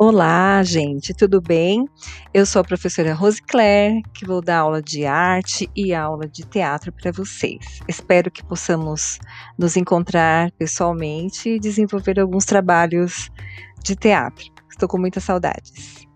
Olá, gente, tudo bem? Eu sou a professora Rose Claire, que vou dar aula de arte e aula de teatro para vocês. Espero que possamos nos encontrar pessoalmente e desenvolver alguns trabalhos de teatro. Estou com muitas saudades.